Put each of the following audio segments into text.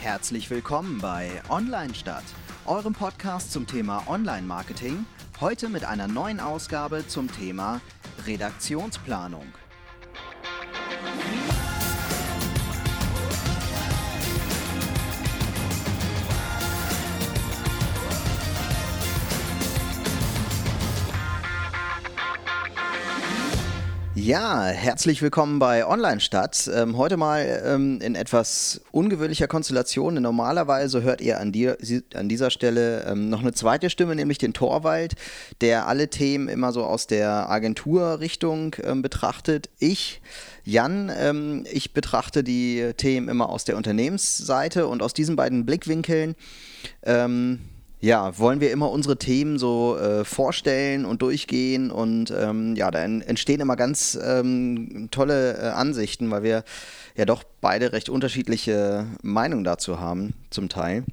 Herzlich willkommen bei Online Stadt, eurem Podcast zum Thema Online-Marketing. Heute mit einer neuen Ausgabe zum Thema Redaktionsplanung. Ja, herzlich willkommen bei Online Stadt. Ähm, heute mal ähm, in etwas ungewöhnlicher Konstellation. Normalerweise hört ihr an, die, an dieser Stelle ähm, noch eine zweite Stimme, nämlich den Torwald, der alle Themen immer so aus der Agenturrichtung ähm, betrachtet. Ich, Jan, ähm, ich betrachte die Themen immer aus der Unternehmensseite und aus diesen beiden Blickwinkeln ähm, ja, wollen wir immer unsere Themen so äh, vorstellen und durchgehen und ähm, ja, da entstehen immer ganz ähm, tolle äh, Ansichten, weil wir ja doch beide recht unterschiedliche Meinungen dazu haben, zum Teil.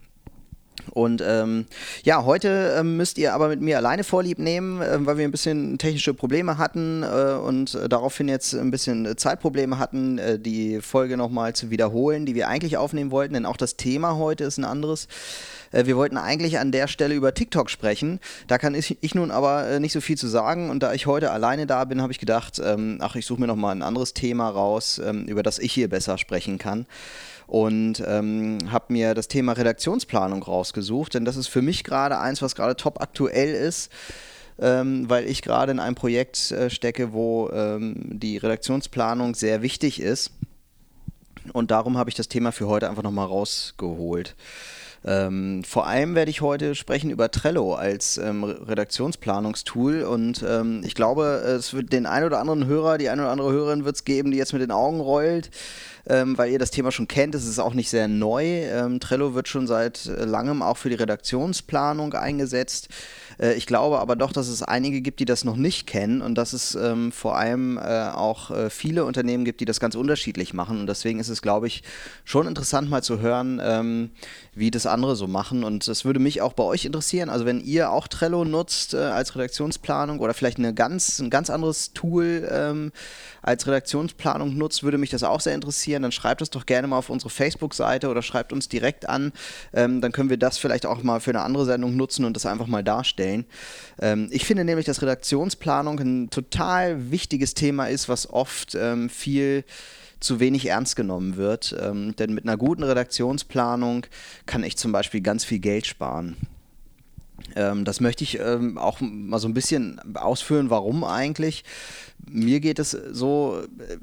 Und ähm, ja, heute ähm, müsst ihr aber mit mir alleine Vorlieb nehmen, äh, weil wir ein bisschen technische Probleme hatten äh, und äh, daraufhin jetzt ein bisschen Zeitprobleme hatten, äh, die Folge nochmal zu wiederholen, die wir eigentlich aufnehmen wollten, denn auch das Thema heute ist ein anderes. Äh, wir wollten eigentlich an der Stelle über TikTok sprechen. Da kann ich, ich nun aber äh, nicht so viel zu sagen. Und da ich heute alleine da bin, habe ich gedacht, ähm, ach, ich suche mir nochmal ein anderes Thema raus, ähm, über das ich hier besser sprechen kann und ähm, habe mir das Thema Redaktionsplanung rausgesucht, denn das ist für mich gerade eins, was gerade top aktuell ist. Ähm, weil ich gerade in einem Projekt äh, stecke, wo ähm, die Redaktionsplanung sehr wichtig ist. Und darum habe ich das Thema für heute einfach nochmal rausgeholt. Ähm, vor allem werde ich heute sprechen über Trello als ähm, Redaktionsplanungstool und ähm, ich glaube, es wird den einen oder anderen Hörer, die eine oder andere Hörerin wird es geben, die jetzt mit den Augen rollt, ähm, weil ihr das Thema schon kennt. Es ist auch nicht sehr neu. Ähm, Trello wird schon seit äh, langem auch für die Redaktionsplanung eingesetzt. Äh, ich glaube aber doch, dass es einige gibt, die das noch nicht kennen und dass es ähm, vor allem äh, auch äh, viele Unternehmen gibt, die das ganz unterschiedlich machen. Und deswegen ist es, glaube ich, schon interessant mal zu hören, ähm, wie das andere so machen. Und das würde mich auch bei euch interessieren. Also wenn ihr auch Trello nutzt äh, als Redaktionsplanung oder vielleicht eine ganz, ein ganz anderes Tool ähm, als Redaktionsplanung nutzt, würde mich das auch sehr interessieren. Dann schreibt es doch gerne mal auf unsere Facebook-Seite oder schreibt uns direkt an. Ähm, dann können wir das vielleicht auch mal für eine andere Sendung nutzen und das einfach mal darstellen. Ähm, ich finde nämlich, dass Redaktionsplanung ein total wichtiges Thema ist, was oft ähm, viel zu wenig ernst genommen wird. Ähm, denn mit einer guten Redaktionsplanung kann ich zum Beispiel ganz viel Geld sparen. Ähm, das möchte ich ähm, auch mal so ein bisschen ausführen, warum eigentlich mir geht es so,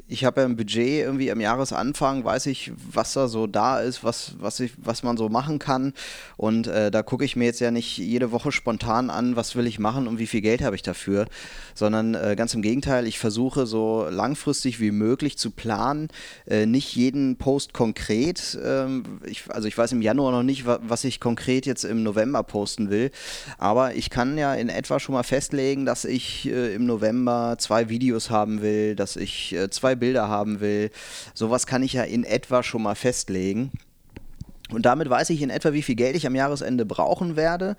ich habe ja ein Budget irgendwie am Jahresanfang, weiß ich, was da so da ist, was, was, ich, was man so machen kann. Und äh, da gucke ich mir jetzt ja nicht jede Woche spontan an, was will ich machen und wie viel Geld habe ich dafür, sondern äh, ganz im Gegenteil, ich versuche so langfristig wie möglich zu planen, äh, nicht jeden Post konkret. Ähm, ich, also ich weiß im Januar noch nicht, wa was ich konkret jetzt im November posten will, aber ich kann ja in etwa schon mal festlegen, dass ich äh, im November zwei Videos Videos haben will, dass ich äh, zwei Bilder haben will. Sowas kann ich ja in etwa schon mal festlegen. Und damit weiß ich in etwa, wie viel Geld ich am Jahresende brauchen werde.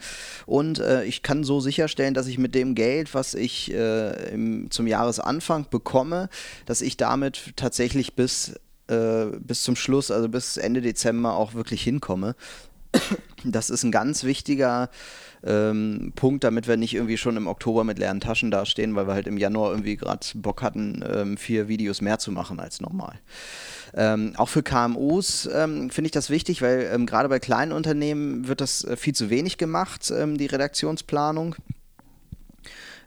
Und äh, ich kann so sicherstellen, dass ich mit dem Geld, was ich äh, im, zum Jahresanfang bekomme, dass ich damit tatsächlich bis, äh, bis zum Schluss, also bis Ende Dezember auch wirklich hinkomme. Das ist ein ganz wichtiger ähm, Punkt, damit wir nicht irgendwie schon im Oktober mit leeren Taschen dastehen, weil wir halt im Januar irgendwie gerade Bock hatten, ähm, vier Videos mehr zu machen als normal. Ähm, auch für KMUs ähm, finde ich das wichtig, weil ähm, gerade bei kleinen Unternehmen wird das äh, viel zu wenig gemacht, ähm, die Redaktionsplanung.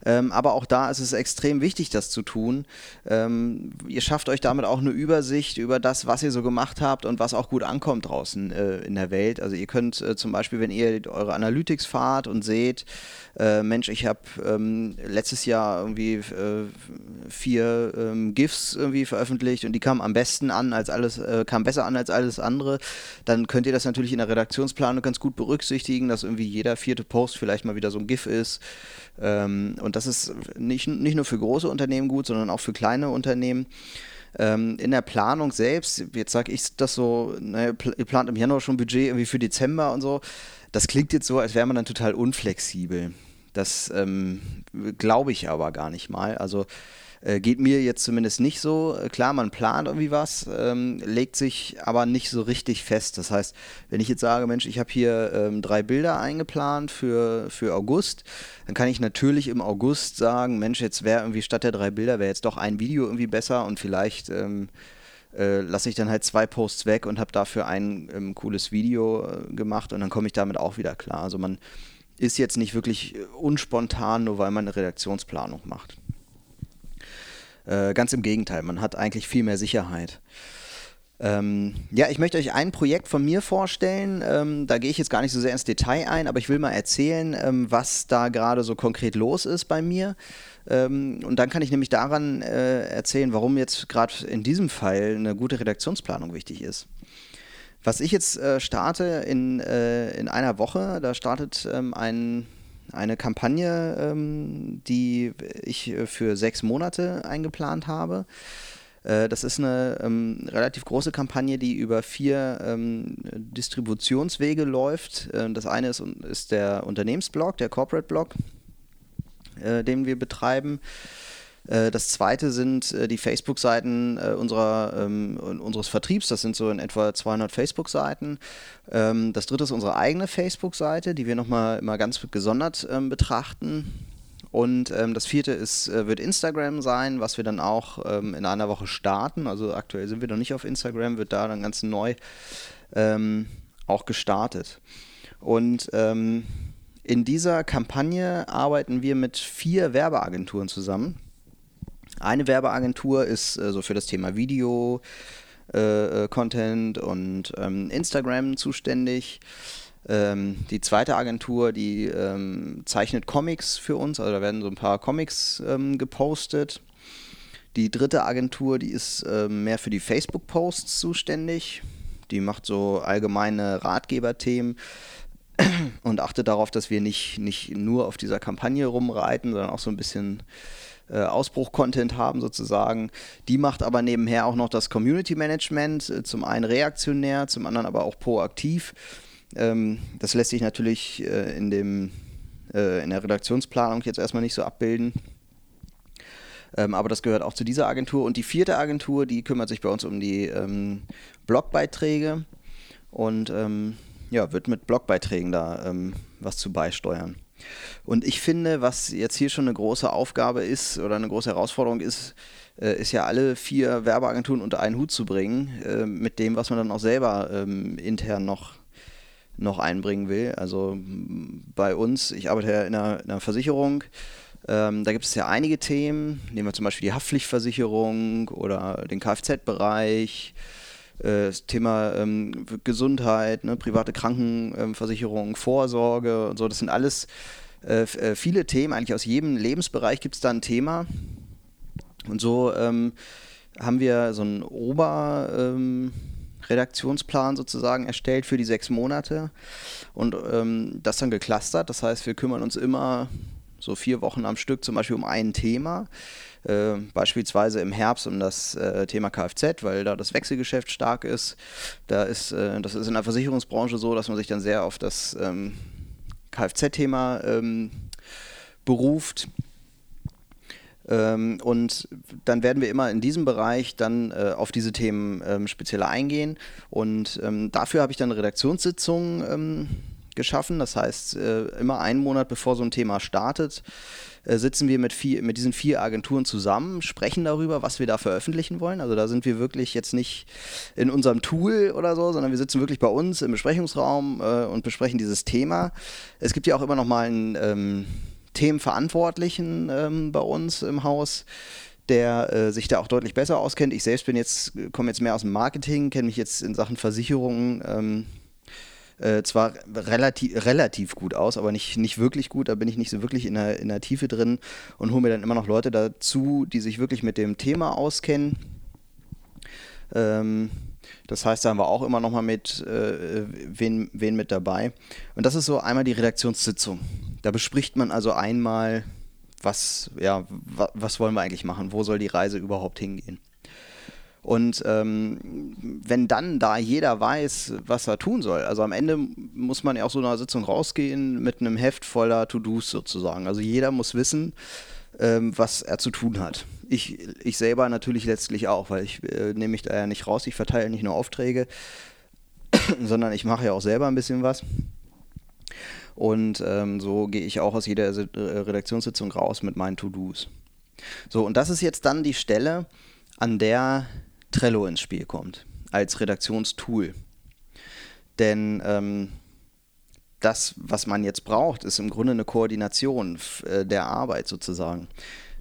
Ähm, aber auch da ist es extrem wichtig, das zu tun. Ähm, ihr schafft euch damit auch eine Übersicht über das, was ihr so gemacht habt und was auch gut ankommt draußen äh, in der Welt. Also ihr könnt äh, zum Beispiel, wenn ihr eure Analytics fahrt und seht, äh, Mensch, ich habe ähm, letztes Jahr irgendwie äh, vier ähm, GIFs irgendwie veröffentlicht und die kamen am besten an als alles, äh, kamen besser an als alles andere, dann könnt ihr das natürlich in der Redaktionsplanung ganz gut berücksichtigen, dass irgendwie jeder vierte Post vielleicht mal wieder so ein GIF ist. Ähm, das ist nicht, nicht nur für große Unternehmen gut, sondern auch für kleine Unternehmen ähm, in der Planung selbst, jetzt sage ich das so, ne, ihr plant im Januar schon Budget irgendwie für Dezember und so. Das klingt jetzt so, als wäre man dann total unflexibel. Das ähm, glaube ich aber gar nicht mal. Also Äh, geht mir jetzt zumindest nicht so. Äh, klar, man plant irgendwie was, ähm, legt sich aber nicht so richtig fest. Das heißt, wenn ich jetzt sage, Mensch, ich habe hier ähm, drei Bilder eingeplant für, für August, dann kann ich natürlich im August sagen, Mensch, jetzt wäre irgendwie statt der drei Bilder, wäre jetzt doch ein Video irgendwie besser und vielleicht ähm, äh, lasse ich dann halt zwei Posts weg und habe dafür ein ähm, cooles Video äh, gemacht und dann komme ich damit auch wieder klar. Also man ist jetzt nicht wirklich unspontan, nur weil man eine Redaktionsplanung macht. Äh, ganz im Gegenteil, man hat eigentlich viel mehr Sicherheit. Ähm, ja, ich möchte euch ein Projekt von mir vorstellen. Ähm, da gehe ich jetzt gar nicht so sehr ins Detail ein, aber ich will mal erzählen, ähm, was da gerade so konkret los ist bei mir. Ähm, und dann kann ich nämlich daran äh, erzählen, warum jetzt gerade in diesem Fall eine gute Redaktionsplanung wichtig ist. Was ich jetzt äh, starte in, äh, in einer Woche, da startet ähm, ein eine Kampagne, ähm, die ich äh, für sechs Monate eingeplant habe. Äh, das ist eine ähm, relativ große Kampagne, die über vier ähm, Distributionswege läuft. Äh, das eine ist, ist der Unternehmensblog, der Corporate Blog, äh, den wir betreiben. Äh, das zweite sind äh, die Facebook-Seiten äh, unserer, ähm, unseres Vertriebs. Das sind so in etwa 200 Facebook-Seiten. Ähm, das dritte ist unsere eigene Facebook-Seite, die wir nochmal immer ganz gesondert ähm, betrachten. Und ähm, das vierte ist, äh, wird Instagram sein, was wir dann auch ähm, in einer Woche starten. Also aktuell sind wir noch nicht auf Instagram, wird da dann ganz neu ähm, auch gestartet. Und in dieser Kampagne arbeiten wir mit vier Werbeagenturen zusammen. Eine Werbeagentur ist äh, so für das Thema Video, äh, äh, Content und ähm, Instagram zuständig. Ähm, die zweite Agentur, die ähm, zeichnet Comics für uns, also da werden so ein paar Comics ähm, gepostet. Die dritte Agentur, die ist äh, mehr für die Facebook-Posts zuständig. Die macht so allgemeine Ratgeberthemen und achtet darauf, dass wir nicht, nicht nur auf dieser Kampagne rumreiten, sondern auch so ein bisschen äh, Ausbruch-Content haben sozusagen. Die macht aber nebenher auch noch das Community Management, äh, zum einen reaktionär, zum anderen aber auch proaktiv. Ähm, das lässt sich natürlich äh, in, dem, äh, in der Redaktionsplanung jetzt erstmal nicht so abbilden. Ähm, aber das gehört auch zu dieser Agentur. Und die vierte Agentur, die kümmert sich bei uns um die ähm, Blogbeiträge und ähm, ja, wird mit Blogbeiträgen da ähm, was zu beisteuern. Und ich finde, was jetzt hier schon eine große Aufgabe ist oder eine große Herausforderung ist, äh, ist ja alle vier Werbeagenturen unter einen Hut zu bringen, äh, mit dem, was man dann auch selber ähm, intern noch, noch einbringen will. Also bei uns, ich arbeite ja in einer, in einer Versicherung, ähm, da gibt es ja einige Themen, nehmen wir zum Beispiel die Haftpflichtversicherung oder den Kfz-Bereich, das Thema ähm, Gesundheit, ne, private Krankenversicherung, Vorsorge und so, das sind alles äh, äh, viele Themen, eigentlich aus jedem Lebensbereich gibt es da ein Thema. Und so ähm, haben wir so einen Oberredaktionsplan ähm, sozusagen erstellt für die sechs Monate und ähm, das dann geclustert. Das heißt, wir kümmern uns immer so vier Wochen am Stück zum Beispiel um ein Thema. Äh, beispielsweise im Herbst um das äh, Thema Kfz, weil da das Wechselgeschäft stark ist. Da ist äh, das ist in der Versicherungsbranche so, dass man sich dann sehr auf das ähm, Kfz-Thema ähm, beruft. Ähm, und dann werden wir immer in diesem Bereich dann äh, auf diese Themen ähm, speziell eingehen. Und ähm, dafür habe ich dann Redaktionssitzungen ähm, geschaffen. Das heißt, äh, immer einen Monat bevor so ein Thema startet, äh, sitzen wir mit, vier, mit diesen vier Agenturen zusammen, sprechen darüber, was wir da veröffentlichen wollen. Also da sind wir wirklich jetzt nicht in unserem Tool oder so, sondern wir sitzen wirklich bei uns im Besprechungsraum äh, und besprechen dieses Thema. Es gibt ja auch immer noch mal einen ähm, Themenverantwortlichen ähm, bei uns im Haus der äh, sich da auch deutlich besser auskennt. Ich selbst bin jetzt, komme jetzt mehr aus dem Marketing, kenne mich jetzt in Sachen Versicherungen ähm, äh, zwar relativ, relativ gut aus, aber nicht, nicht wirklich gut. Da bin ich nicht so wirklich in der, in der Tiefe drin und hole mir dann immer noch Leute dazu, die sich wirklich mit dem Thema auskennen. Ähm, das heißt, da haben wir auch immer noch mal mit äh, wen, wen mit dabei. Und das ist so einmal die Redaktionssitzung. Da bespricht man also einmal, was, ja, was wollen wir eigentlich machen, wo soll die Reise überhaupt hingehen. Und ähm, wenn dann da jeder weiß, was er tun soll, also am Ende muss man ja auch so einer Sitzung rausgehen mit einem Heft voller To-Dos sozusagen. Also jeder muss wissen, ähm, was er zu tun hat. ich, ich selber natürlich letztlich auch, weil ich äh, nehme mich da ja nicht raus, ich verteile nicht nur Aufträge, sondern ich mache ja auch selber ein bisschen was. Und ähm, so gehe ich auch aus jeder äh, Redaktionssitzung raus mit meinen To-Dos. So, und das ist jetzt dann die Stelle, an der Trello ins Spiel kommt, als Redaktionstool. Denn ähm, das, was man jetzt braucht, ist im Grunde eine Koordination äh, der Arbeit sozusagen.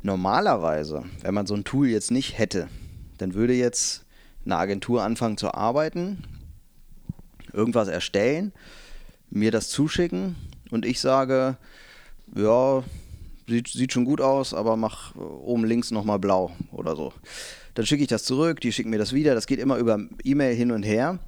Normalerweise, wenn man so ein Tool jetzt nicht hätte, dann würde jetzt eine Agentur anfangen zu arbeiten, irgendwas erstellen, mir das zuschicken und ich sage, ja, sieht, sieht schon gut aus, aber mach oben links nochmal blau oder so. Dann schicke ich das zurück, die schicken mir das wieder, das geht immer über E-Mail hin und her.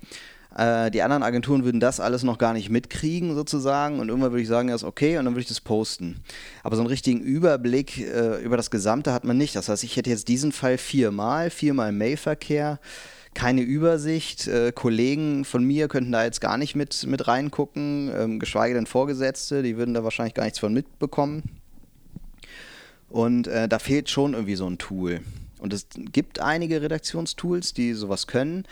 Äh, die anderen Agenturen würden das alles noch gar nicht mitkriegen sozusagen und irgendwann würde ich sagen, ja ist okay und dann würde ich das posten. Aber so einen richtigen Überblick äh, über das Gesamte hat man nicht. Das heißt, ich hätte jetzt diesen Fall viermal, viermal Mailverkehr, keine Übersicht. Äh, Kollegen von mir könnten da jetzt gar nicht mit, mit reingucken, ähm, geschweige denn Vorgesetzte, die würden da wahrscheinlich gar nichts von mitbekommen. Und äh, da fehlt schon irgendwie so ein Tool. Und es gibt einige Redaktionstools, die sowas können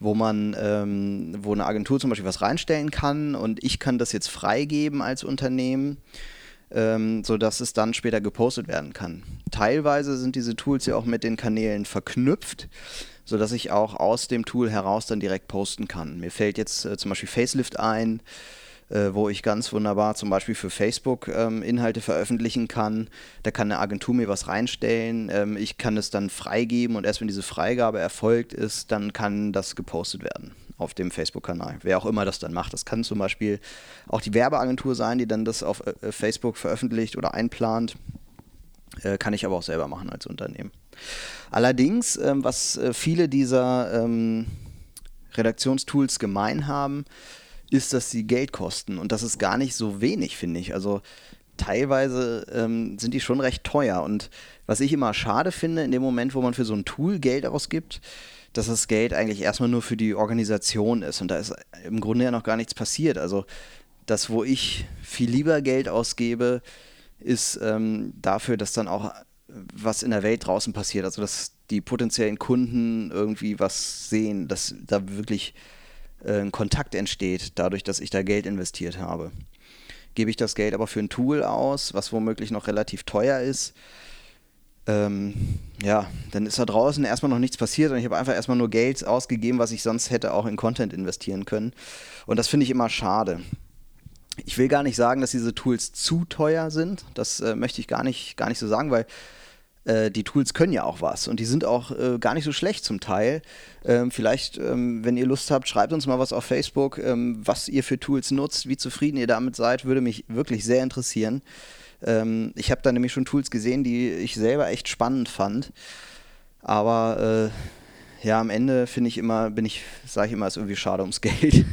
wo man, ähm, wo eine Agentur zum Beispiel was reinstellen kann und ich kann das jetzt freigeben als Unternehmen, ähm, sodass es dann später gepostet werden kann. Teilweise sind diese Tools ja auch mit den Kanälen verknüpft, sodass ich auch aus dem Tool heraus dann direkt posten kann. Mir fällt jetzt äh, zum Beispiel Facelift ein, äh, wo ich ganz wunderbar zum Beispiel für Facebook ähm, Inhalte veröffentlichen kann. Da kann eine Agentur mir was reinstellen. Ähm, ich kann es dann freigeben und erst wenn diese Freigabe erfolgt ist, dann kann das gepostet werden auf dem Facebook-Kanal. Wer auch immer das dann macht. Das kann zum Beispiel auch die Werbeagentur sein, die dann das auf äh, Facebook veröffentlicht oder einplant. Äh, kann ich aber auch selber machen als Unternehmen. Allerdings, ähm, was äh, viele dieser ähm, Redaktionstools gemein haben, ist, dass sie Geld kosten. Und das ist gar nicht so wenig, finde ich. Also teilweise ähm, sind die schon recht teuer. Und was ich immer schade finde, in dem Moment, wo man für so ein Tool Geld ausgibt, dass das Geld eigentlich erstmal nur für die Organisation ist. Und da ist im Grunde ja noch gar nichts passiert. Also das, wo ich viel lieber Geld ausgebe, ist ähm, dafür, dass dann auch was in der Welt draußen passiert. Also dass die potenziellen Kunden irgendwie was sehen, dass da wirklich äh, ein Kontakt entsteht, dadurch, dass ich da Geld investiert habe. Gebe ich das Geld aber für ein Tool aus, was womöglich noch relativ teuer ist, ähm, ja, dann ist da draußen erstmal noch nichts passiert und ich habe einfach erstmal nur Geld ausgegeben, was ich sonst hätte auch in Content investieren können. Und das finde ich immer schade. Ich will gar nicht sagen, dass diese Tools zu teuer sind. Das äh, möchte ich gar nicht, gar nicht so sagen, weil äh, die Tools können ja auch was und die sind auch äh, gar nicht so schlecht zum Teil. Ähm, vielleicht, ähm, wenn ihr Lust habt, schreibt uns mal was auf Facebook, ähm, was ihr für Tools nutzt, wie zufrieden ihr damit seid, würde mich wirklich sehr interessieren. Ähm, ich habe da nämlich schon Tools gesehen, die ich selber echt spannend fand. Aber äh, ja, am Ende finde ich immer, bin ich, sage ich immer, ist irgendwie schade ums Geld.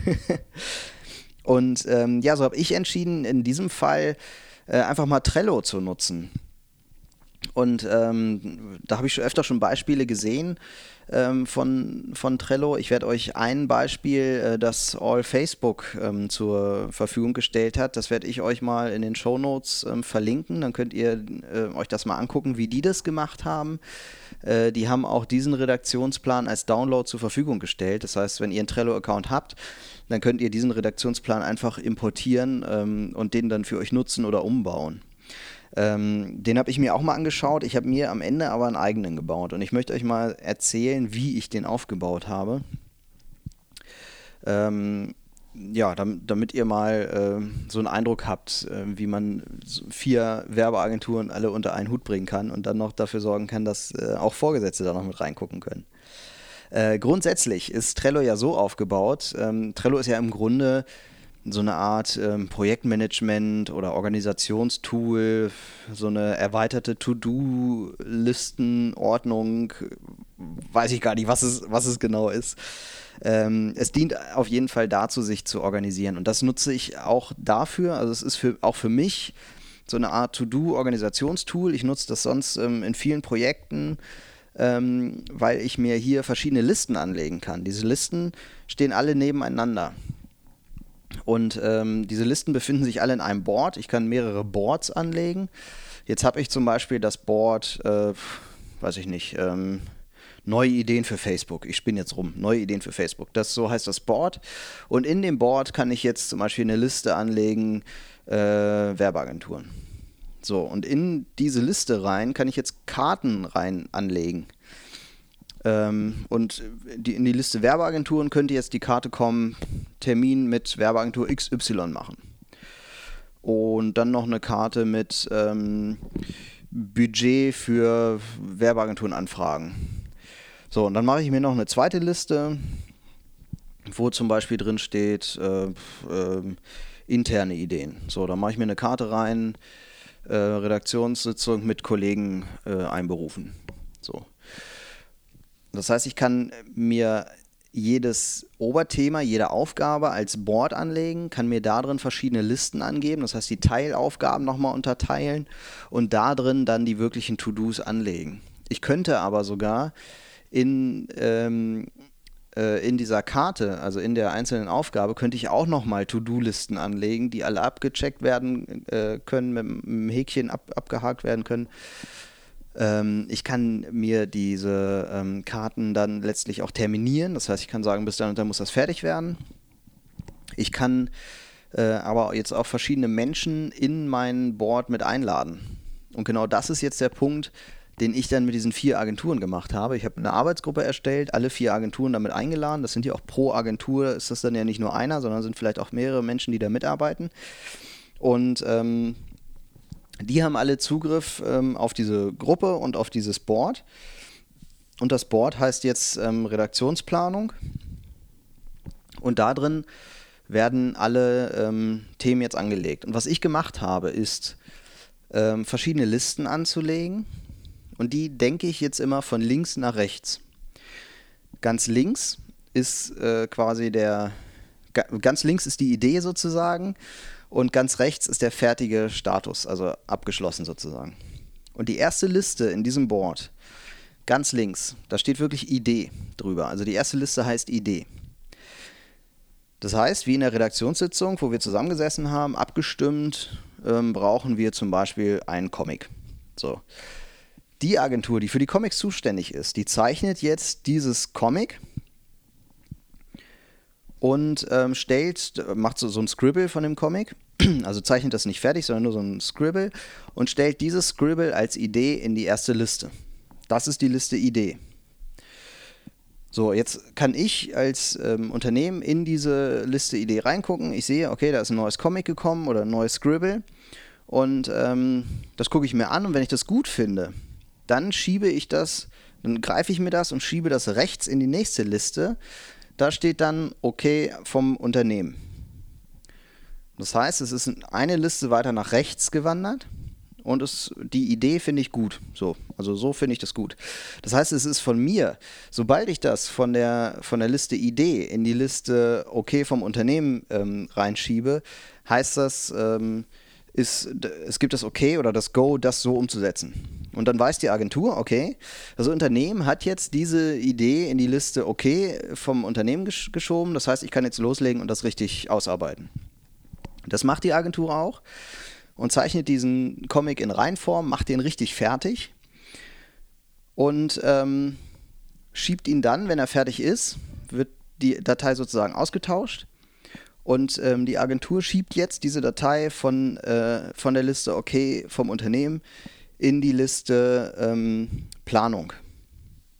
und ähm, ja, so habe ich entschieden, in diesem Fall äh, einfach mal Trello zu nutzen. Und ähm, da habe ich schon öfter schon Beispiele gesehen ähm, von, von Trello. Ich werde euch ein Beispiel, äh, das All Facebook ähm, zur Verfügung gestellt hat, das werde ich euch mal in den Show Notes ähm, verlinken. Dann könnt ihr äh, euch das mal angucken, wie die das gemacht haben. Äh, die haben auch diesen Redaktionsplan als Download zur Verfügung gestellt. Das heißt, wenn ihr einen Trello-Account habt, dann könnt ihr diesen Redaktionsplan einfach importieren ähm, und den dann für euch nutzen oder umbauen. Ähm, den habe ich mir auch mal angeschaut. Ich habe mir am Ende aber einen eigenen gebaut und ich möchte euch mal erzählen, wie ich den aufgebaut habe. Ähm, ja, damit, damit, ihr mal äh, so einen Eindruck habt, äh, wie man vier Werbeagenturen alle unter einen Hut bringen kann und dann noch dafür sorgen kann, dass äh, auch Vorgesetzte da noch mit reingucken können. Äh, grundsätzlich ist Trello ja so aufgebaut. Ähm, Trello ist ja im Grunde so eine Art ähm, Projektmanagement oder Organisationstool, so eine erweiterte To-Do-Listenordnung, weiß ich gar nicht, was es, was es genau ist. Ähm, es dient auf jeden Fall dazu, sich zu organisieren. Und das nutze ich auch dafür. Also es ist für, auch für mich so eine Art To-Do-Organisationstool. Ich nutze das sonst ähm, in vielen Projekten. Ähm, weil ich mir hier verschiedene Listen anlegen kann. Diese Listen stehen alle nebeneinander. Und ähm, diese Listen befinden sich alle in einem Board. Ich kann mehrere Boards anlegen. Jetzt habe ich zum Beispiel das Board, äh, weiß ich nicht, ähm, neue Ideen für Facebook. Ich spinne jetzt rum, neue Ideen für Facebook. Das so heißt das Board. Und in dem Board kann ich jetzt zum Beispiel eine Liste anlegen, äh, Werbeagenturen. So, und in diese Liste rein kann ich jetzt Karten rein anlegen. Ähm, und die, in die Liste Werbeagenturen könnte jetzt die Karte kommen, Termin mit Werbeagentur XY machen. Und dann noch eine Karte mit ähm, Budget für Werbeagenturen anfragen. So, und dann mache ich mir noch eine zweite Liste, wo zum Beispiel drin steht äh, äh, interne Ideen. So, da mache ich mir eine Karte rein, äh, Redaktionssitzung mit Kollegen äh, einberufen. So. Das heißt, ich kann mir jedes Oberthema, jede Aufgabe als Board anlegen, kann mir da drin verschiedene Listen angeben, das heißt die Teilaufgaben nochmal unterteilen und da drin dann die wirklichen To-Dos anlegen. Ich könnte aber sogar in, ähm, äh, in dieser Karte, also in der einzelnen Aufgabe, könnte ich auch nochmal To-Do-Listen anlegen, die alle abgecheckt werden äh, können, mit, mit einem Häkchen ab, abgehakt werden können. Ähm, ich kann mir diese ähm, Karten dann letztlich auch terminieren. Das heißt, ich kann sagen, bis dann und dann muss das fertig werden. Ich kann äh, aber jetzt auch verschiedene Menschen in mein Board mit einladen. Und genau das ist jetzt der Punkt, den ich dann mit diesen vier Agenturen gemacht habe. Ich habe eine Arbeitsgruppe erstellt, alle vier Agenturen damit eingeladen. Das sind ja auch pro Agentur, ist das dann ja nicht nur einer, sondern sind vielleicht auch mehrere Menschen, die da mitarbeiten. Und ähm, die haben alle Zugriff ähm, auf diese Gruppe und auf dieses Board. Und das Board heißt jetzt ähm, Redaktionsplanung. Und da drin werden alle ähm, Themen jetzt angelegt. Und was ich gemacht habe, ist ähm, verschiedene Listen anzulegen. Und die denke ich jetzt immer von links nach rechts. Ganz links ist äh, quasi der, ganz links ist die Idee sozusagen und ganz rechts ist der fertige Status, also abgeschlossen sozusagen. Und die erste Liste in diesem Board, ganz links, da steht wirklich Idee drüber. Also die erste Liste heißt Idee. Das heißt, wie in der Redaktionssitzung, wo wir zusammengesessen haben, abgestimmt, ähm, brauchen wir zum Beispiel einen Comic. So. Die Agentur, die für die Comics zuständig ist, die zeichnet jetzt dieses Comic und ähm, stellt, macht so, so ein Scribble von dem Comic, also zeichnet das nicht fertig, sondern nur so ein Scribble und stellt dieses Scribble als Idee in die erste Liste. Das ist die Liste Idee. So, jetzt kann ich als ähm, Unternehmen in diese Liste Idee reingucken. Ich sehe, okay, da ist ein neues Comic gekommen oder ein neues Scribble und ähm, das gucke ich mir an und wenn ich das gut finde, dann schiebe ich das, dann greife ich mir das und schiebe das rechts in die nächste Liste, da steht dann okay vom Unternehmen. Das heißt, es ist eine Liste weiter nach rechts gewandert und es, die Idee finde ich gut. So, also so finde ich das gut. Das heißt, es ist von mir, sobald ich das von der, von der Liste Idee in die Liste Okay vom Unternehmen ähm, reinschiebe, heißt das, ähm, ist, es gibt das Okay oder das Go, das so umzusetzen. Und dann weiß die Agentur, okay, das Unternehmen hat jetzt diese Idee in die Liste okay vom Unternehmen gesch geschoben. Das heißt, ich kann jetzt loslegen und das richtig ausarbeiten. Das macht die Agentur auch und zeichnet diesen Comic in Reinform, macht den richtig fertig und ähm, schiebt ihn dann, wenn er fertig ist, wird die Datei sozusagen ausgetauscht. Und ähm, die Agentur schiebt jetzt diese Datei von, äh, von der Liste OK vom Unternehmen in die Liste ähm, Planung.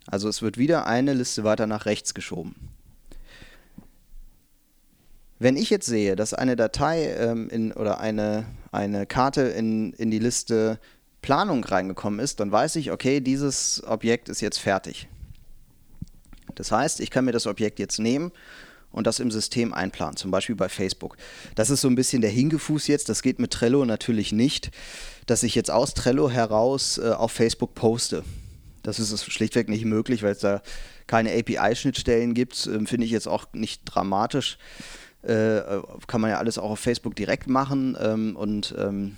Also es wird wieder eine Liste weiter nach rechts geschoben. Wenn ich jetzt sehe, dass eine Datei ähm, in, oder eine, eine Karte in, in die Liste Planung reingekommen ist, dann weiß ich, okay, dieses Objekt ist jetzt fertig. Das heißt, ich kann mir das Objekt jetzt nehmen und das im System einplanen, zum Beispiel bei Facebook. Das ist so ein bisschen der Hingefuß jetzt, das geht mit Trello natürlich nicht, dass ich jetzt aus Trello heraus äh, auf Facebook poste. Das ist schlichtweg nicht möglich, weil es da keine API-Schnittstellen gibt. Ähm, Finde ich jetzt auch nicht dramatisch. Äh, kann man ja alles auch auf Facebook direkt machen ähm, und ähm,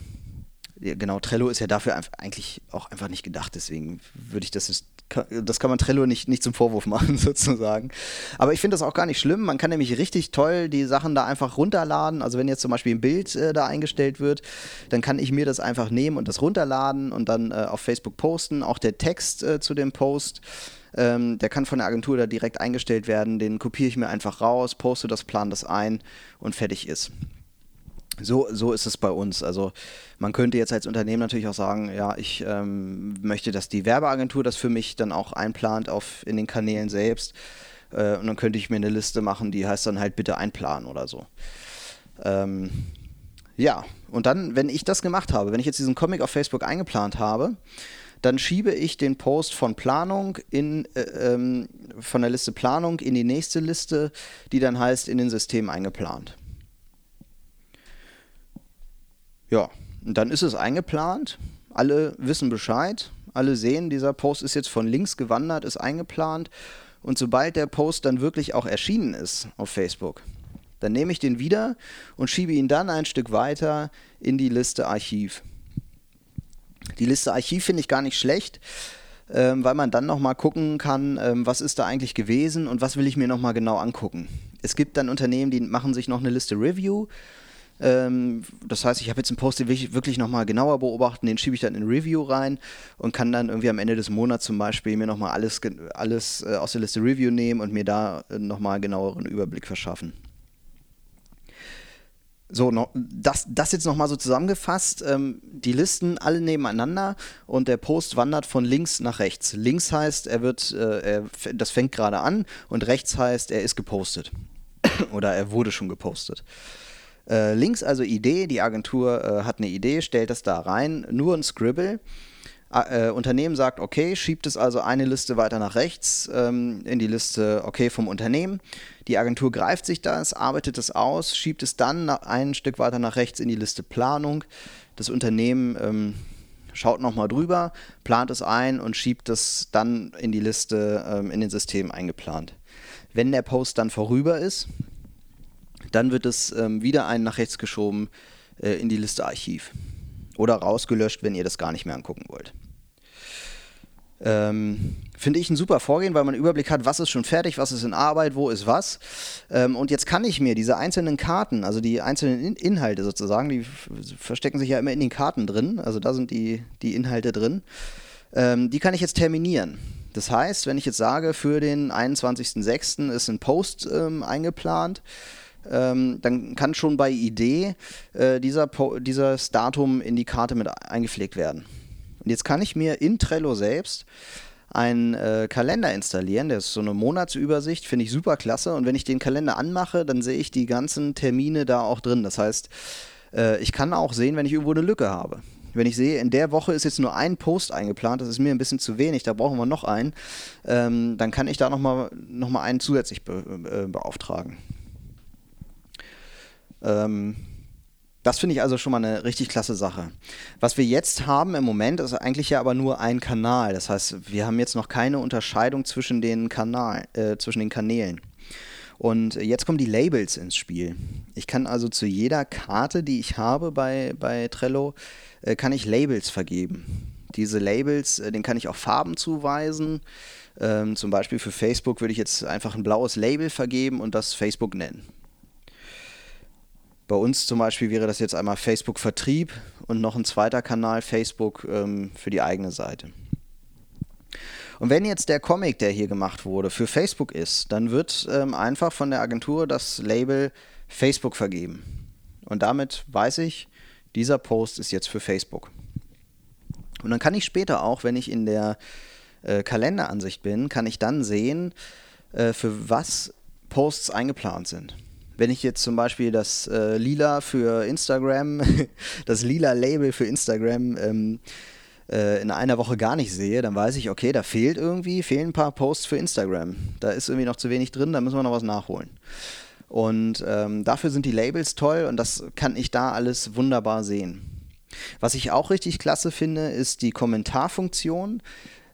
genau, Trello ist ja dafür eigentlich auch einfach nicht gedacht, deswegen würde ich das das kann man Trello nicht, nicht zum Vorwurf machen, sozusagen. Aber ich finde das auch gar nicht schlimm. Man kann nämlich richtig toll die Sachen da einfach runterladen. Also wenn jetzt zum Beispiel ein Bild äh, da eingestellt wird, dann kann ich mir das einfach nehmen und das runterladen und dann äh, auf Facebook posten. Auch der Text äh, zu dem Post. Ähm, der kann von der Agentur da direkt eingestellt werden. Den kopiere ich mir einfach raus, poste das, plan das ein und fertig ist. So, so ist es bei uns. Also man könnte jetzt als Unternehmen natürlich auch sagen, ja, ich ähm, möchte, dass die Werbeagentur das für mich dann auch einplant auf, in den Kanälen selbst. Äh, und dann könnte ich mir eine Liste machen, die heißt dann halt bitte einplanen oder so. Ähm, ja, und dann, wenn ich das gemacht habe, wenn ich jetzt diesen Comic auf Facebook eingeplant habe, dann schiebe ich den Post von Planung in, äh, ähm, von der Liste Planung in die nächste Liste, die dann heißt in den System eingeplant. Ja, und dann ist es eingeplant. Alle wissen Bescheid. Alle sehen, dieser Post ist jetzt von links gewandert, ist eingeplant. Und sobald der Post dann wirklich auch erschienen ist auf Facebook, dann nehme ich den wieder und schiebe ihn dann ein Stück weiter in die Liste Archiv. Die Liste Archiv finde ich gar nicht schlecht, ähm, weil man dann nochmal gucken kann, ähm, was ist da eigentlich gewesen und was will ich mir nochmal genau angucken. Es gibt dann Unternehmen, die machen sich noch eine Liste Review das heißt, ich habe jetzt einen Post, den will ich wirklich nochmal genauer beobachten, den schiebe ich dann in Review rein und kann dann irgendwie am Ende des Monats zum Beispiel mir nochmal alles, alles äh, aus der Liste Review nehmen und mir da äh, nochmal genaueren Überblick verschaffen. So, noch, das, das jetzt nochmal so zusammengefasst. Ähm, die Listen alle nebeneinander und der Post wandert von links nach rechts. Links heißt, er wird, äh, er, das fängt gerade an und rechts heißt, er ist gepostet. Oder er wurde schon gepostet. Äh, links also Idee, die Agentur äh, hat eine Idee, stellt das da rein, nur ein Scribble. Äh, Unternehmen sagt, okay, schiebt es also eine Liste weiter nach rechts ähm, in die Liste okay vom Unternehmen. Die Agentur greift sich das, arbeitet es aus, schiebt es dann ein Stück weiter nach rechts in die Liste Planung. Das Unternehmen ähm, schaut nochmal drüber, plant es ein und schiebt es dann in die Liste ähm, in den System eingeplant. Wenn der Post dann vorüber ist, dann wird es ähm, wieder einen nach rechts geschoben äh, in die Liste Archiv. Oder rausgelöscht, wenn ihr das gar nicht mehr angucken wollt. Ähm, Finde ich ein super Vorgehen, weil man einen Überblick hat, was ist schon fertig, was ist in Arbeit, wo ist was. Ähm, und jetzt kann ich mir diese einzelnen Karten, also die einzelnen in Inhalte sozusagen, die verstecken sich ja immer in den Karten drin, also da sind die, die Inhalte drin, ähm, die kann ich jetzt terminieren. Das heißt, wenn ich jetzt sage, für den 21.06. ist ein Post ähm, eingeplant, ähm, dann kann schon bei Idee äh, dieser dieses Datum in die Karte mit eingepflegt werden. Und jetzt kann ich mir in Trello selbst einen äh, Kalender installieren, der ist so eine Monatsübersicht, finde ich super klasse. Und wenn ich den Kalender anmache, dann sehe ich die ganzen Termine da auch drin. Das heißt, äh, ich kann auch sehen, wenn ich irgendwo eine Lücke habe. Wenn ich sehe, in der Woche ist jetzt nur ein Post eingeplant, das ist mir ein bisschen zu wenig, da brauchen wir noch einen, ähm, dann kann ich da nochmal noch mal einen zusätzlich be äh, beauftragen. Ähm, das finde ich also schon mal eine richtig klasse Sache. Was wir jetzt haben im Moment ist eigentlich ja aber nur ein Kanal. Das heißt, wir haben jetzt noch keine Unterscheidung zwischen den, Kanal, äh, zwischen den Kanälen. Und jetzt kommen die Labels ins Spiel. Ich kann also zu jeder Karte, die ich habe bei, bei Trello, äh, kann ich Labels vergeben. Diese Labels, äh, denen kann ich auch Farben zuweisen. Ähm, zum Beispiel für Facebook würde ich jetzt einfach ein blaues Label vergeben und das Facebook nennen. Bei uns zum Beispiel wäre das jetzt einmal Facebook Vertrieb und noch ein zweiter Kanal Facebook ähm, für die eigene Seite. Und wenn jetzt der Comic, der hier gemacht wurde, für Facebook ist, dann wird ähm, einfach von der Agentur das Label Facebook vergeben. Und damit weiß ich, dieser Post ist jetzt für Facebook. Und dann kann ich später auch, wenn ich in der äh, Kalenderansicht bin, kann ich dann sehen, äh, für was Posts eingeplant sind. Wenn ich jetzt zum Beispiel das äh, Lila für Instagram, das lila Label für Instagram ähm, äh, in einer Woche gar nicht sehe, dann weiß ich, okay, da fehlt irgendwie, fehlen ein paar Posts für Instagram. Da ist irgendwie noch zu wenig drin, da müssen wir noch was nachholen. Und ähm, dafür sind die Labels toll und das kann ich da alles wunderbar sehen. Was ich auch richtig klasse finde, ist die Kommentarfunktion.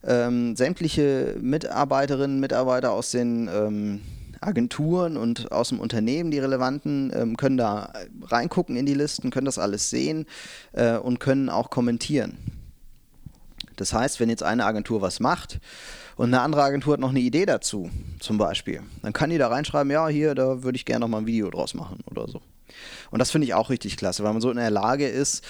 Ähm, sämtliche Mitarbeiterinnen, Mitarbeiter aus den ähm, Agenturen und aus dem Unternehmen, die relevanten, ähm, können da reingucken in die Listen, können das alles sehen äh, und können auch kommentieren. Das heißt, wenn jetzt eine Agentur was macht und eine andere Agentur hat noch eine Idee dazu, zum Beispiel, dann kann die da reinschreiben, ja, hier, da würde ich gerne noch mal ein Video draus machen oder so. Und das finde ich auch richtig klasse, weil man so in der Lage ist,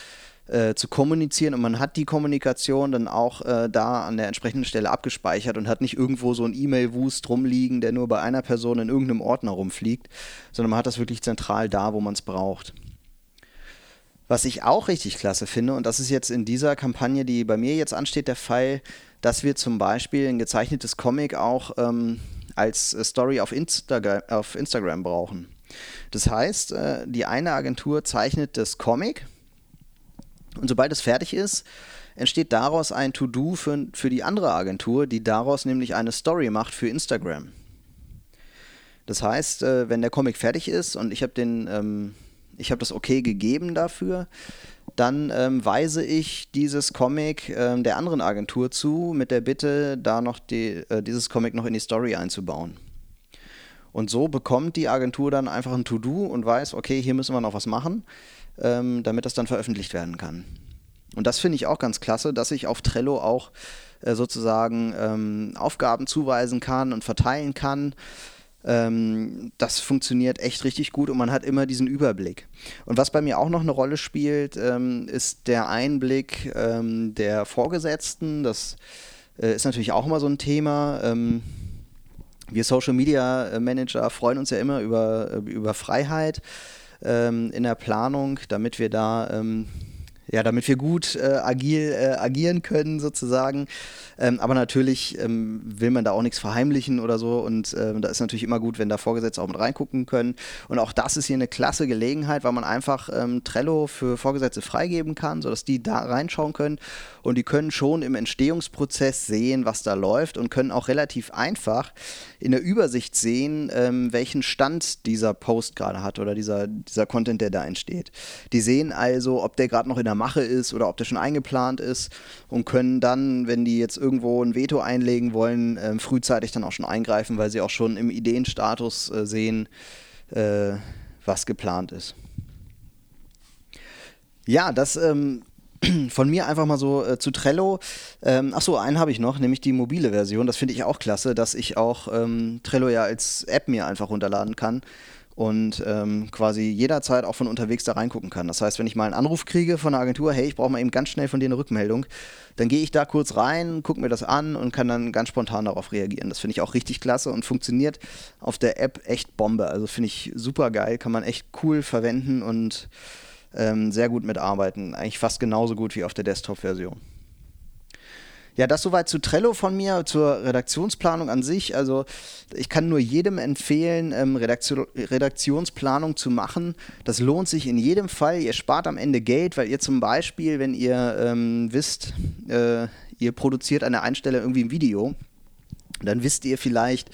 äh, zu kommunizieren und man hat die Kommunikation dann auch äh, da an der entsprechenden Stelle abgespeichert und hat nicht irgendwo so ein E-Mail-Wust rumliegen, der nur bei einer Person in irgendeinem Ordner rumfliegt, sondern man hat das wirklich zentral da, wo man es braucht. Was ich auch richtig klasse finde, und das ist jetzt in dieser Kampagne, die bei mir jetzt ansteht, der Fall, dass wir zum Beispiel ein gezeichnetes Comic auch ähm, als Story auf, Instagram, auf Instagram brauchen. Das heißt, äh, die eine Agentur zeichnet das Comic und sobald es fertig ist, entsteht daraus ein To-Do für, für die andere Agentur, die daraus nämlich eine Story macht für Instagram. Das heißt, äh, wenn der Comic fertig ist und ich habe ähm, ich das okay gegeben dafür, dann ähm, weise ich dieses Comic ähm, der anderen Agentur zu, mit der Bitte, da noch die, äh, dieses Comic noch in die Story einzubauen. Und so bekommt die Agentur dann einfach ein To-Do und weiß, okay, hier müssen wir noch was machen ähm, damit das dann veröffentlicht werden kann. Und das finde ich auch ganz klasse, dass ich auf Trello auch äh, sozusagen ähm, Aufgaben zuweisen kann und verteilen kann. Ähm, das funktioniert echt richtig gut und man hat immer diesen Überblick. Und was bei mir auch noch eine Rolle spielt, ähm, ist der Einblick ähm, der Vorgesetzten. Das äh, ist natürlich auch immer so ein Thema ähm, wir Social Media Manager freuen uns ja immer über, äh, über Freiheit ähm, in der Planung, damit wir da ähm, ja, damit wir gut äh, agil äh, agieren können sozusagen. Ähm, aber natürlich ähm, will man da auch nichts verheimlichen oder so und ähm, da ist natürlich immer gut, wenn da Vorgesetzte auch mit reingucken können. Und auch das ist hier eine klasse Gelegenheit, weil man einfach ähm, Trello für Vorgesetzte freigeben kann, sodass die da reinschauen können und die können schon im Entstehungsprozess sehen, was da läuft und können auch relativ einfach in der Übersicht sehen, ähm, welchen Stand dieser Post gerade hat oder dieser, dieser Content, der da entsteht. Die sehen also, ob der gerade noch in der Mache ist oder ob der schon eingeplant ist und können dann, wenn die jetzt irgendwo ein Veto einlegen wollen, äh, frühzeitig dann auch schon eingreifen, weil sie auch schon im Ideenstatus äh, sehen, äh, was geplant ist. Ja, das ähm, von mir einfach mal so äh, zu Trello. Ähm, Achso, einen habe ich noch, nämlich die mobile Version. Das finde ich auch klasse, dass ich auch ähm, Trello ja als App mir einfach runterladen kann und ähm, quasi jederzeit auch von unterwegs da reingucken kann. Das heißt, wenn ich mal einen Anruf kriege von einer Agentur, hey, ich brauche mal eben ganz schnell von dir eine Rückmeldung, dann gehe ich da kurz rein, gucke mir das an und kann dann ganz spontan darauf reagieren. Das finde ich auch richtig klasse und funktioniert auf der App echt Bombe. Also finde ich super geil, kann man echt cool verwenden und ähm, sehr gut mitarbeiten. Eigentlich fast genauso gut wie auf der Desktop-Version. Ja, das soweit zu Trello von mir, zur Redaktionsplanung an sich. Also ich kann nur jedem empfehlen, ähm, Redaktion, Redaktionsplanung zu machen. Das lohnt sich in jedem Fall. Ihr spart am Ende Geld, weil ihr zum Beispiel, wenn ihr ähm, wisst, äh, ihr produziert an der einen Stelle irgendwie ein Video, dann wisst ihr vielleicht,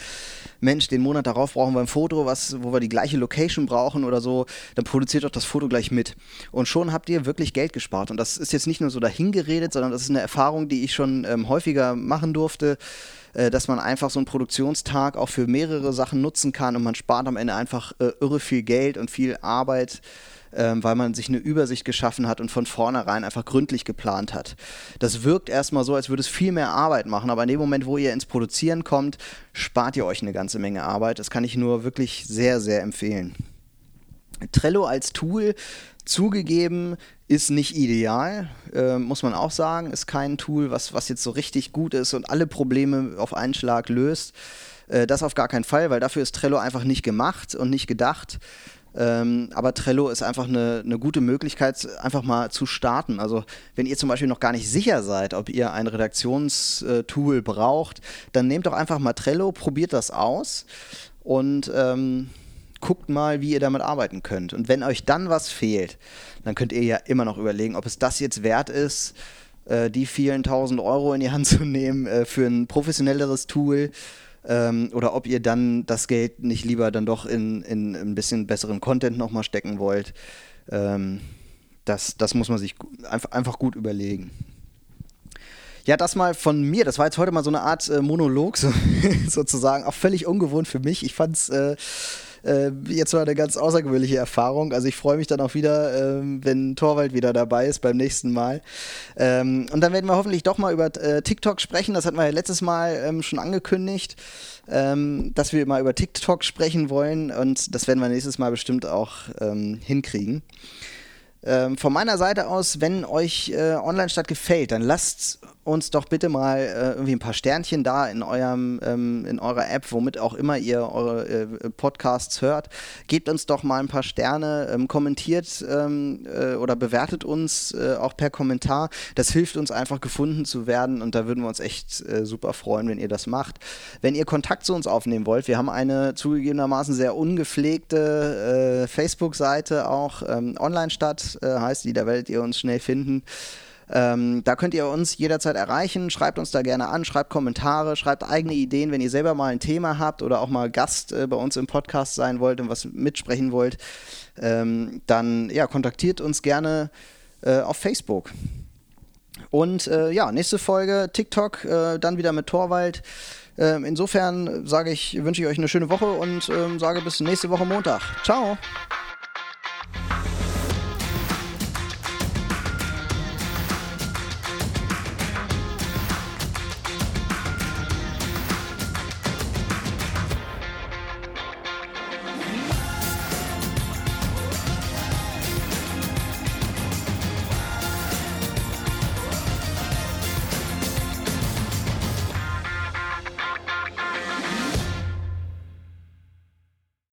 Mensch, den Monat darauf brauchen wir ein Foto, was, wo wir die gleiche Location brauchen oder so, dann produziert doch das Foto gleich mit. Und schon habt ihr wirklich Geld gespart. Und das ist jetzt nicht nur so dahingeredet, sondern das ist eine Erfahrung, die ich schon ähm, häufiger machen durfte äh, dass man einfach so einen Produktionstag auch für mehrere Sachen nutzen kann und man spart am Ende einfach äh, irre viel Geld und viel Arbeit ähm, weil man sich eine Übersicht geschaffen hat und von vornherein einfach gründlich geplant hat. Das wirkt erstmal so, als würde es viel mehr Arbeit machen, aber in dem Moment, wo ihr ins Produzieren kommt, spart ihr euch eine ganze Menge Arbeit. Das kann ich nur wirklich sehr, sehr empfehlen. Trello als Tool zugegeben ist nicht ideal, äh, muss man auch sagen. Ist kein Tool, was, was jetzt so richtig gut ist und alle Probleme auf einen Schlag löst. Äh, das auf gar keinen Fall, weil dafür ist Trello einfach nicht gemacht und nicht gedacht. Ähm, aber Trello ist einfach eine, eine gute Möglichkeit, einfach mal zu starten. Also wenn ihr zum Beispiel noch gar nicht sicher seid, ob ihr ein Redaktionstool braucht, dann nehmt doch einfach mal Trello, probiert das aus und ähm, guckt mal, wie ihr damit arbeiten könnt. Und wenn euch dann was fehlt, dann könnt ihr ja immer noch überlegen, ob es das jetzt wert ist, äh, die vielen tausend Euro in die Hand zu nehmen äh, für ein professionelleres Tool ähm, oder ob ihr dann das Geld nicht lieber dann doch in, in ein bisschen besseren Content nochmal stecken wollt. Ähm, das, das muss man sich einfach, gut überlegen. Ja, das mal von mir. Das war jetzt heute mal so eine Art äh, Monolog, so, sozusagen. Auch völlig ungewohnt für mich. Ich fand es äh, äh, jetzt mal eine ganz außergewöhnliche Erfahrung. Also ich freue mich dann auch wieder, ähm, wenn Torwald wieder dabei ist beim nächsten Mal. Ähm, und dann werden wir hoffentlich doch mal über äh, TikTok sprechen. Das hatten wir ja letztes Mal ähm, schon angekündigt, ähm, dass wir mal über TikTok sprechen wollen. Und das werden wir nächstes Mal bestimmt auch ähm, hinkriegen. Ähm, von meiner Seite aus, wenn euch äh, Online-Stadt gefällt, dann lasst uns doch bitte mal äh, irgendwie ein paar Sternchen da in eurem ähm, in eurer App, womit auch immer ihr eure äh, Podcasts hört. Gebt uns doch mal ein paar Sterne, ähm, kommentiert ähm, äh, oder bewertet uns äh, auch per Kommentar. Das hilft uns einfach gefunden zu werden und da würden wir uns echt äh, super freuen, wenn ihr das macht. Wenn ihr Kontakt zu uns aufnehmen wollt, wir haben eine zugegebenermaßen sehr ungepflegte Facebook-Seite auch ähm, Online-Stadt heißt die, da werdet ihr uns schnell finden. Ähm, da könnt ihr uns jederzeit erreichen. Schreibt uns da gerne an, schreibt Kommentare, schreibt eigene Ideen, wenn ihr selber mal ein Thema habt oder auch mal Gast äh, bei uns im Podcast sein wollt und was mitsprechen wollt. Ähm, dann ja, kontaktiert uns gerne äh, auf Facebook. Und äh, ja, nächste Folge TikTok, äh, dann wieder mit Torwald. Ähm, insofern sage ich, wünsche ich euch eine schöne Woche und ähm, sage bis nächste Woche Montag. Ciao.